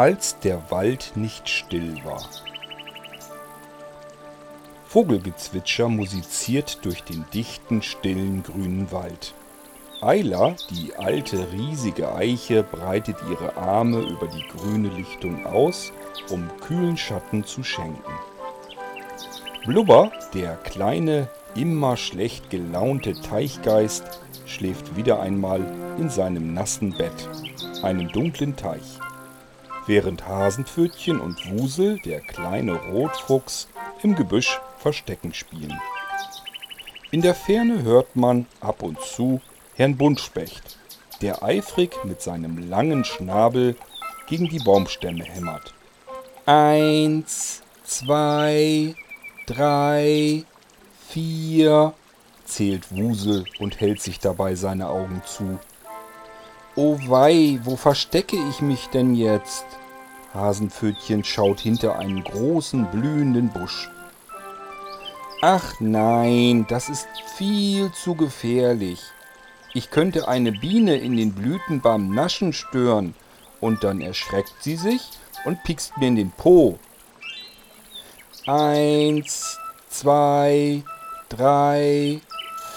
als der Wald nicht still war. Vogelgezwitscher musiziert durch den dichten, stillen, grünen Wald. Eila, die alte, riesige Eiche, breitet ihre Arme über die grüne Lichtung aus, um kühlen Schatten zu schenken. Blubber, der kleine, immer schlecht gelaunte Teichgeist, schläft wieder einmal in seinem nassen Bett, einem dunklen Teich während Hasenpfötchen und Wusel, der kleine Rotfuchs, im Gebüsch Verstecken spielen. In der Ferne hört man ab und zu Herrn Buntspecht, der eifrig mit seinem langen Schnabel gegen die Baumstämme hämmert. Eins, zwei, drei, vier, zählt Wusel und hält sich dabei seine Augen zu. Oh wei, wo verstecke ich mich denn jetzt? Hasenpfötchen schaut hinter einen großen blühenden Busch. Ach nein, das ist viel zu gefährlich. Ich könnte eine Biene in den Blüten beim Naschen stören, und dann erschreckt sie sich und piekst mir in den Po. Eins, zwei, drei,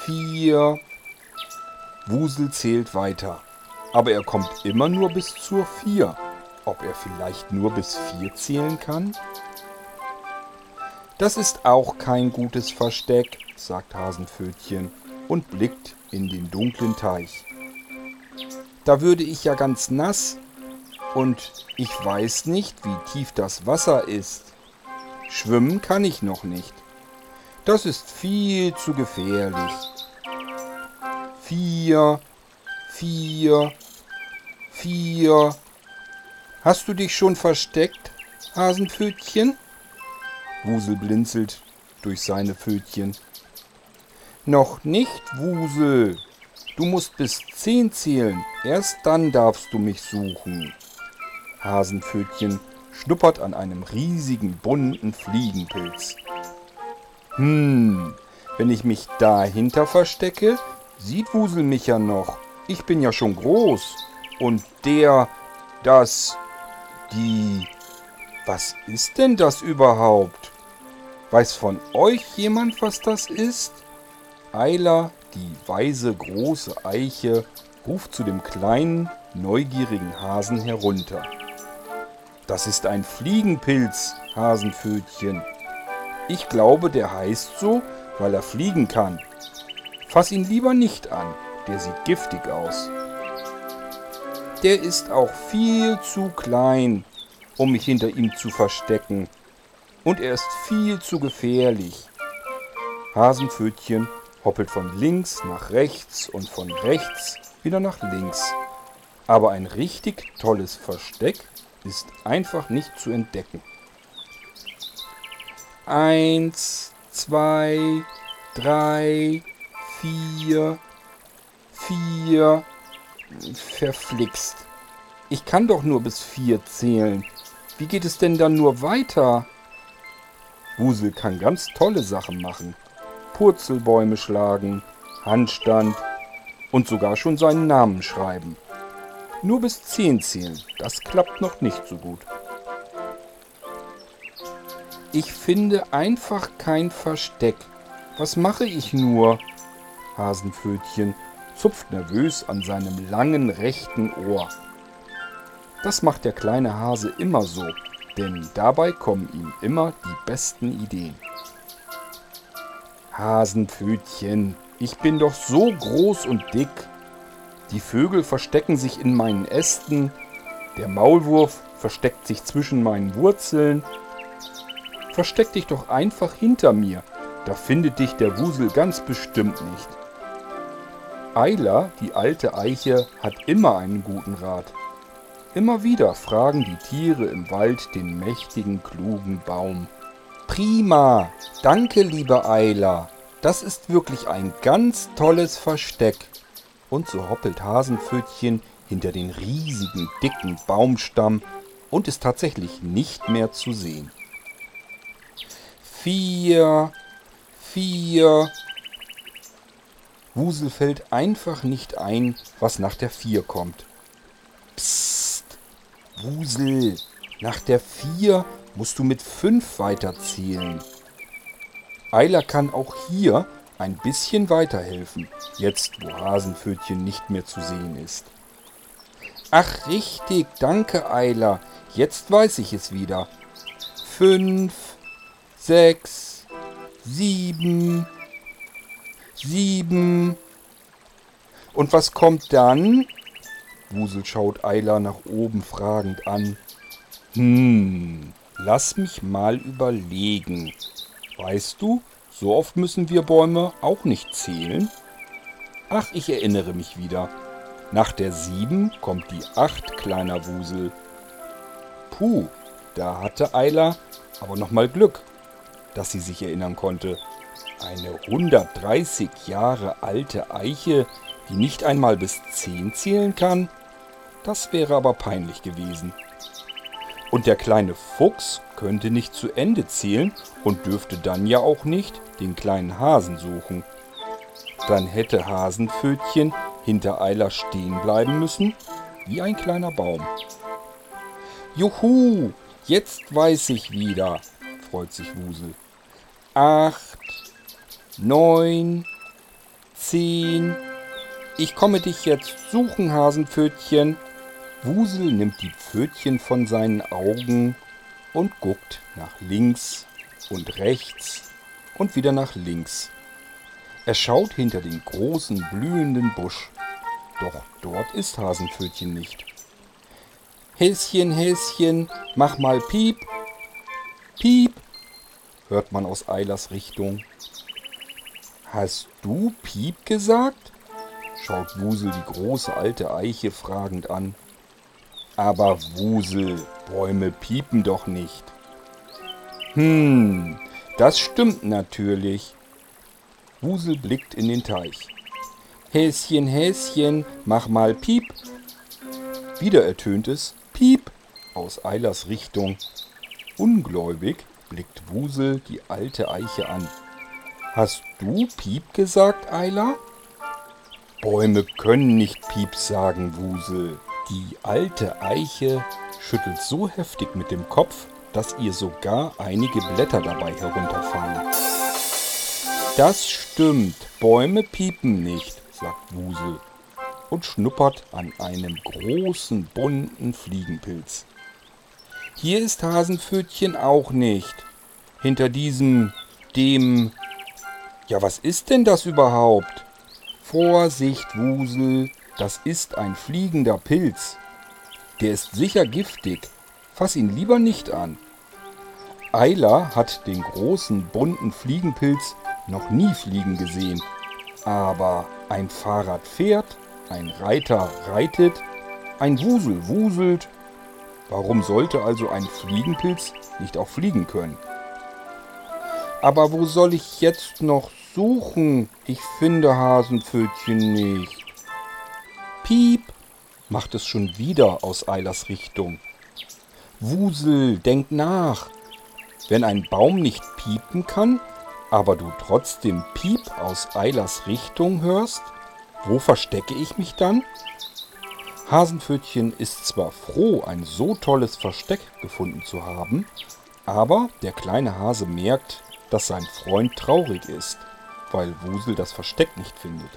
vier. Wusel zählt weiter, aber er kommt immer nur bis zur vier. Ob er vielleicht nur bis vier zählen kann? Das ist auch kein gutes Versteck, sagt Hasenpfötchen und blickt in den dunklen Teich. Da würde ich ja ganz nass und ich weiß nicht, wie tief das Wasser ist. Schwimmen kann ich noch nicht. Das ist viel zu gefährlich. Vier, vier, vier, Hast du dich schon versteckt, Hasenpfötchen? Wusel blinzelt durch seine Pfötchen. Noch nicht, Wusel. Du musst bis zehn zählen. Erst dann darfst du mich suchen. Hasenpfötchen schnuppert an einem riesigen bunten Fliegenpilz. Hm, wenn ich mich dahinter verstecke, sieht Wusel mich ja noch. Ich bin ja schon groß. Und der, das, die... Was ist denn das überhaupt? Weiß von euch jemand, was das ist? Eila, die weise große Eiche, ruft zu dem kleinen, neugierigen Hasen herunter. Das ist ein Fliegenpilz, Hasenpfötchen. Ich glaube, der heißt so, weil er fliegen kann. Fass ihn lieber nicht an, der sieht giftig aus der ist auch viel zu klein, um mich hinter ihm zu verstecken. Und er ist viel zu gefährlich. Hasenpfötchen hoppelt von links nach rechts und von rechts wieder nach links. Aber ein richtig tolles Versteck ist einfach nicht zu entdecken. Eins, zwei, drei, vier, vier, Verflixt. Ich kann doch nur bis vier zählen. Wie geht es denn dann nur weiter? Wusel kann ganz tolle Sachen machen. Purzelbäume schlagen, Handstand und sogar schon seinen Namen schreiben. Nur bis zehn zählen, das klappt noch nicht so gut. Ich finde einfach kein Versteck. Was mache ich nur? Hasenpfötchen zupft nervös an seinem langen rechten Ohr. Das macht der kleine Hase immer so, denn dabei kommen ihm immer die besten Ideen. Hasenpfötchen, ich bin doch so groß und dick. Die Vögel verstecken sich in meinen Ästen, der Maulwurf versteckt sich zwischen meinen Wurzeln. Versteck dich doch einfach hinter mir, da findet dich der Wusel ganz bestimmt nicht. Eila, die alte Eiche, hat immer einen guten Rat. Immer wieder fragen die Tiere im Wald den mächtigen, klugen Baum. Prima! Danke, liebe Eila! Das ist wirklich ein ganz tolles Versteck. Und so hoppelt Hasenpfötchen hinter den riesigen, dicken Baumstamm und ist tatsächlich nicht mehr zu sehen. Vier, vier, Wusel fällt einfach nicht ein, was nach der 4 kommt. Psst, Wusel, nach der vier musst du mit fünf weiterzählen. Eiler kann auch hier ein bisschen weiterhelfen, jetzt wo Hasenpfötchen nicht mehr zu sehen ist. Ach richtig, danke Eiler, jetzt weiß ich es wieder. Fünf, sechs, sieben, sieben. Und was kommt dann? Wusel schaut Eiler nach oben fragend an. Hm, lass mich mal überlegen. Weißt du, so oft müssen wir Bäume auch nicht zählen. Ach, ich erinnere mich wieder. Nach der sieben kommt die acht, kleiner Wusel. Puh, da hatte Eila aber noch mal Glück, dass sie sich erinnern konnte. Eine 130 Jahre alte Eiche, die nicht einmal bis zehn zählen kann? Das wäre aber peinlich gewesen. Und der kleine Fuchs könnte nicht zu Ende zählen und dürfte dann ja auch nicht den kleinen Hasen suchen. Dann hätte Hasenpfötchen hinter Eiler stehen bleiben müssen, wie ein kleiner Baum. Juhu, jetzt weiß ich wieder, freut sich Wusel. Acht, neun, zehn. Ich komme dich jetzt suchen, Hasenpfötchen. Wusel nimmt die Pfötchen von seinen Augen und guckt nach links und rechts und wieder nach links. Er schaut hinter den großen blühenden Busch. Doch dort ist Hasenpfötchen nicht. Häschen, Häschen, mach mal Piep. Piep, hört man aus Eilers Richtung. Hast du Piep gesagt? schaut Wusel die große alte Eiche fragend an. Aber Wusel, Bäume piepen doch nicht. Hm, das stimmt natürlich. Wusel blickt in den Teich. Häschen, Häschen, mach mal Piep. Wieder ertönt es Piep aus Eilers Richtung. Ungläubig blickt Wusel die alte Eiche an. Hast du Piep gesagt, Eiler? Bäume können nicht Piep sagen, Wusel. Die alte Eiche schüttelt so heftig mit dem Kopf, dass ihr sogar einige Blätter dabei herunterfallen. Das stimmt, Bäume piepen nicht, sagt Wusel und schnuppert an einem großen bunten Fliegenpilz. Hier ist Hasenpfötchen auch nicht. Hinter diesem, dem... Ja, was ist denn das überhaupt? Vorsicht, Wusel, das ist ein fliegender Pilz. Der ist sicher giftig. Fass ihn lieber nicht an. Eila hat den großen bunten Fliegenpilz noch nie fliegen gesehen. Aber ein Fahrrad fährt, ein Reiter reitet, ein Wusel wuselt. Warum sollte also ein Fliegenpilz nicht auch fliegen können? Aber wo soll ich jetzt noch suchen? Ich finde Hasenpfötchen nicht. Piep, macht es schon wieder aus Eilers Richtung. Wusel, denk nach. Wenn ein Baum nicht piepen kann, aber du trotzdem Piep aus Eilers Richtung hörst, wo verstecke ich mich dann? Hasenpfötchen ist zwar froh, ein so tolles Versteck gefunden zu haben, aber der kleine Hase merkt, dass sein Freund traurig ist, weil Wusel das Versteck nicht findet.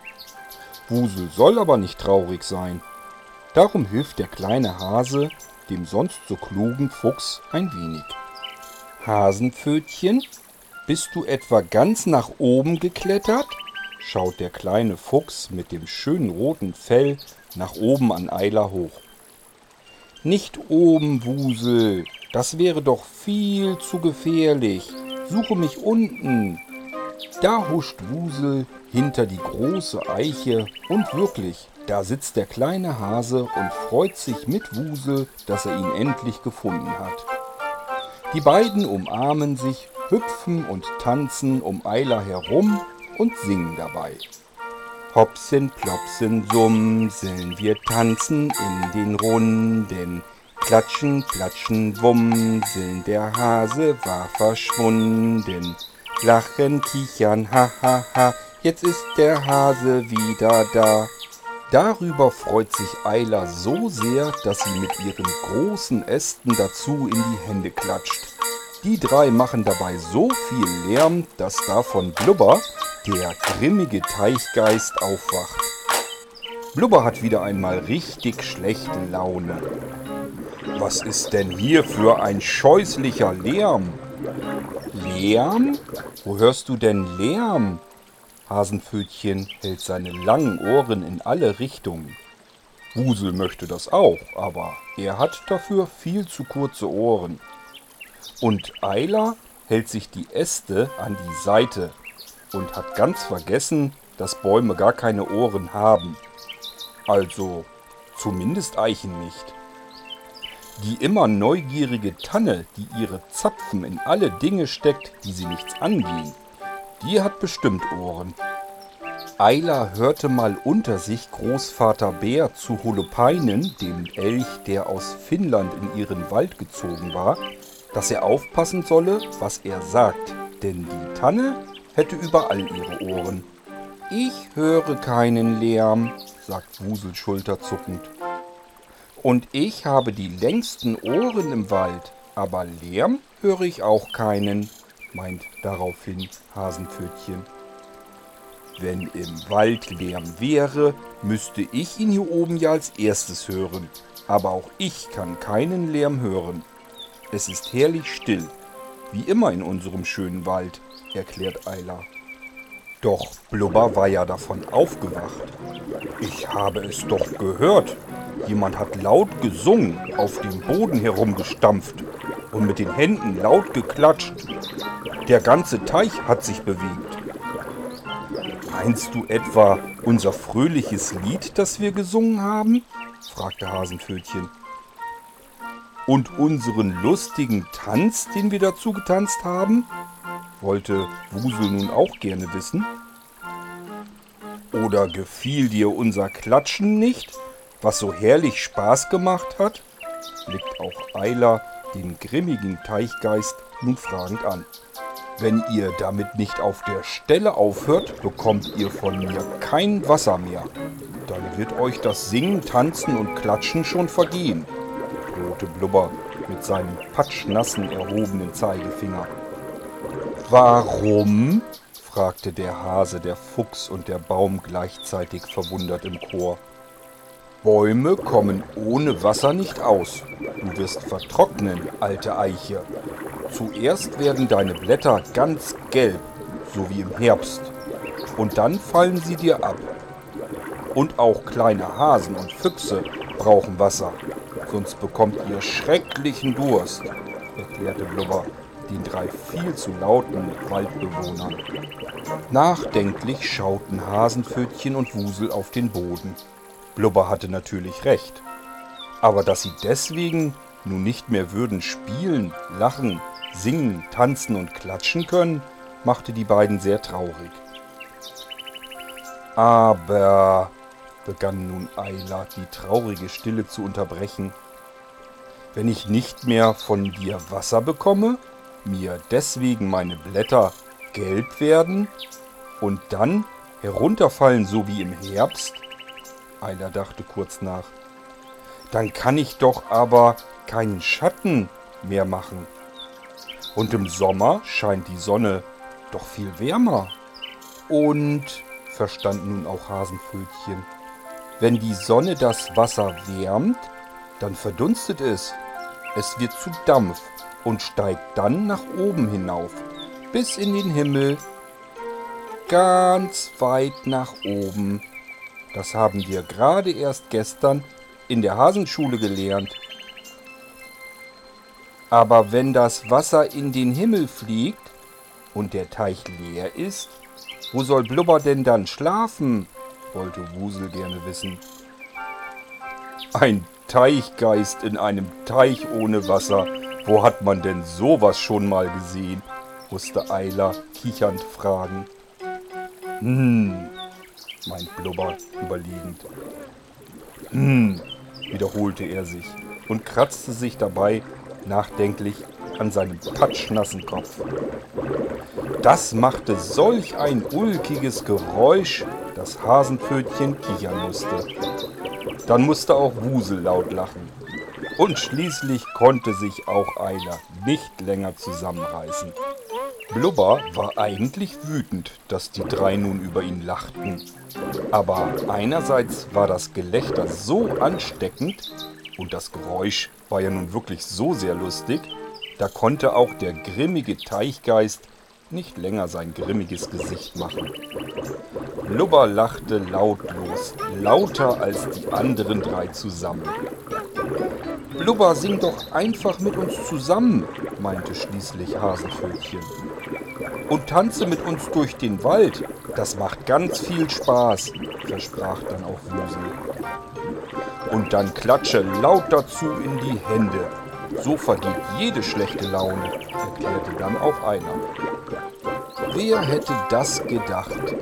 Wusel soll aber nicht traurig sein. Darum hilft der kleine Hase dem sonst so klugen Fuchs ein wenig. Hasenpfötchen, bist du etwa ganz nach oben geklettert? schaut der kleine Fuchs mit dem schönen roten Fell nach oben an Eiler hoch. Nicht oben, Wusel, das wäre doch viel zu gefährlich. Suche mich unten. Da huscht Wusel hinter die große Eiche und wirklich, da sitzt der kleine Hase und freut sich mit Wusel, dass er ihn endlich gefunden hat. Die beiden umarmen sich, hüpfen und tanzen um Eiler herum und singen dabei. Hopsen, plopsen, sumseln, wir tanzen in den Runden. Klatschen, klatschen, wumseln, der Hase war verschwunden. Lachen, kichern, ha, ha, ha, jetzt ist der Hase wieder da. Darüber freut sich Eila so sehr, dass sie mit ihren großen Ästen dazu in die Hände klatscht. Die drei machen dabei so viel Lärm, dass davon Blubber, der grimmige Teichgeist, aufwacht. Blubber hat wieder einmal richtig schlechte Laune. Was ist denn hier für ein scheußlicher Lärm? Lärm? Wo hörst du denn Lärm? Hasenpfötchen hält seine langen Ohren in alle Richtungen. Wusel möchte das auch, aber er hat dafür viel zu kurze Ohren. Und Eila hält sich die Äste an die Seite und hat ganz vergessen, dass Bäume gar keine Ohren haben. Also zumindest Eichen nicht. Die immer neugierige Tanne, die ihre Zapfen in alle Dinge steckt, die sie nichts angehen, die hat bestimmt Ohren. Eila hörte mal unter sich Großvater Bär zu Holopainen, dem Elch, der aus Finnland in ihren Wald gezogen war, dass er aufpassen solle, was er sagt, denn die Tanne hätte überall ihre Ohren. Ich höre keinen Lärm, sagt Wusel schulterzuckend. Und ich habe die längsten Ohren im Wald, aber Lärm höre ich auch keinen, meint daraufhin Hasenpfötchen. Wenn im Wald Lärm wäre, müsste ich ihn hier oben ja als erstes hören. Aber auch ich kann keinen Lärm hören. Es ist herrlich still, wie immer in unserem schönen Wald, erklärt Eila. Doch Blubber war ja davon aufgewacht. Ich habe es doch gehört. Jemand hat laut gesungen, auf dem Boden herumgestampft und mit den Händen laut geklatscht. Der ganze Teich hat sich bewegt. Meinst du etwa unser fröhliches Lied, das wir gesungen haben? fragte Hasenpfötchen. Und unseren lustigen Tanz, den wir dazu getanzt haben? Wollte Wusel nun auch gerne wissen. Oder gefiel dir unser Klatschen nicht, was so herrlich Spaß gemacht hat? blickt auch Eiler den grimmigen Teichgeist nun fragend an. Wenn ihr damit nicht auf der Stelle aufhört, bekommt ihr von mir kein Wasser mehr. Dann wird euch das Singen, Tanzen und Klatschen schon vergehen, drohte Blubber mit seinem patschnassen erhobenen Zeigefinger. Warum? fragte der Hase, der Fuchs und der Baum gleichzeitig verwundert im Chor. Bäume kommen ohne Wasser nicht aus. Du wirst vertrocknen, alte Eiche. Zuerst werden deine Blätter ganz gelb, so wie im Herbst. Und dann fallen sie dir ab. Und auch kleine Hasen und Füchse brauchen Wasser, sonst bekommt ihr schrecklichen Durst, erklärte Blubber den drei viel zu lauten Waldbewohnern. Nachdenklich schauten Hasenpfötchen und Wusel auf den Boden. Blubber hatte natürlich recht. Aber dass sie deswegen nun nicht mehr würden spielen, lachen, singen, tanzen und klatschen können, machte die beiden sehr traurig. Aber, begann nun Eila, die traurige Stille zu unterbrechen, wenn ich nicht mehr von dir Wasser bekomme, mir deswegen meine Blätter gelb werden und dann herunterfallen so wie im Herbst, Eiler dachte kurz nach. Dann kann ich doch aber keinen Schatten mehr machen. Und im Sommer scheint die Sonne doch viel wärmer. Und, verstand nun auch Hasenpfötchen, wenn die Sonne das Wasser wärmt, dann verdunstet es. Es wird zu Dampf und steigt dann nach oben hinauf, bis in den Himmel, ganz weit nach oben. Das haben wir gerade erst gestern in der Hasenschule gelernt. Aber wenn das Wasser in den Himmel fliegt und der Teich leer ist, wo soll Blubber denn dann schlafen? wollte Wusel gerne wissen. Ein Teichgeist in einem Teich ohne Wasser. Wo hat man denn sowas schon mal gesehen? musste Eiler kichernd fragen. Hm, meint Blubber überlegend. Hm, wiederholte er sich und kratzte sich dabei nachdenklich an seinem patschnassen Kopf. Das machte solch ein ulkiges Geräusch, dass das Hasenpfötchen kichern musste. Dann musste auch Wusel laut lachen. Und schließlich konnte sich auch Eiler nicht länger zusammenreißen. Blubber war eigentlich wütend, dass die drei nun über ihn lachten. Aber einerseits war das Gelächter so ansteckend und das Geräusch war ja nun wirklich so sehr lustig, da konnte auch der grimmige Teichgeist nicht länger sein grimmiges Gesicht machen. Blubber lachte lautlos, lauter als die anderen drei zusammen. Blubber, sing doch einfach mit uns zusammen, meinte schließlich Hasenpfötchen. Und tanze mit uns durch den Wald, das macht ganz viel Spaß, versprach dann auch Wusel. Und dann klatsche laut dazu in die Hände. So vergeht jede schlechte Laune, erklärte dann auch einer. Wer hätte das gedacht?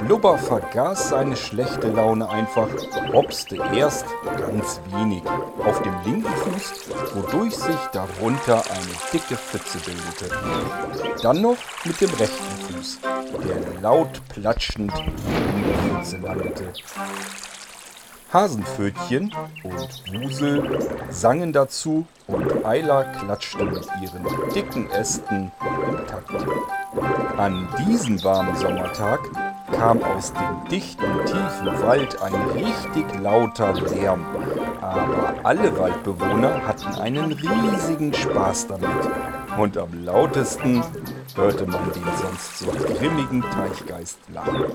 Blubber vergaß seine schlechte Laune einfach, hopste erst ganz wenig auf dem linken Fuß, wodurch sich darunter eine dicke Pfütze bildete. Dann noch mit dem rechten Fuß, der laut platschend in der Pfütze landete. Hasenpfötchen und Wusel sangen dazu und Eiler klatschte mit ihren dicken Ästen im Takt. An diesem warmen Sommertag kam aus dem dichten, tiefen Wald ein richtig lauter Lärm. Aber alle Waldbewohner hatten einen riesigen Spaß damit. Und am lautesten hörte man den sonst so grimmigen Teichgeist lachen.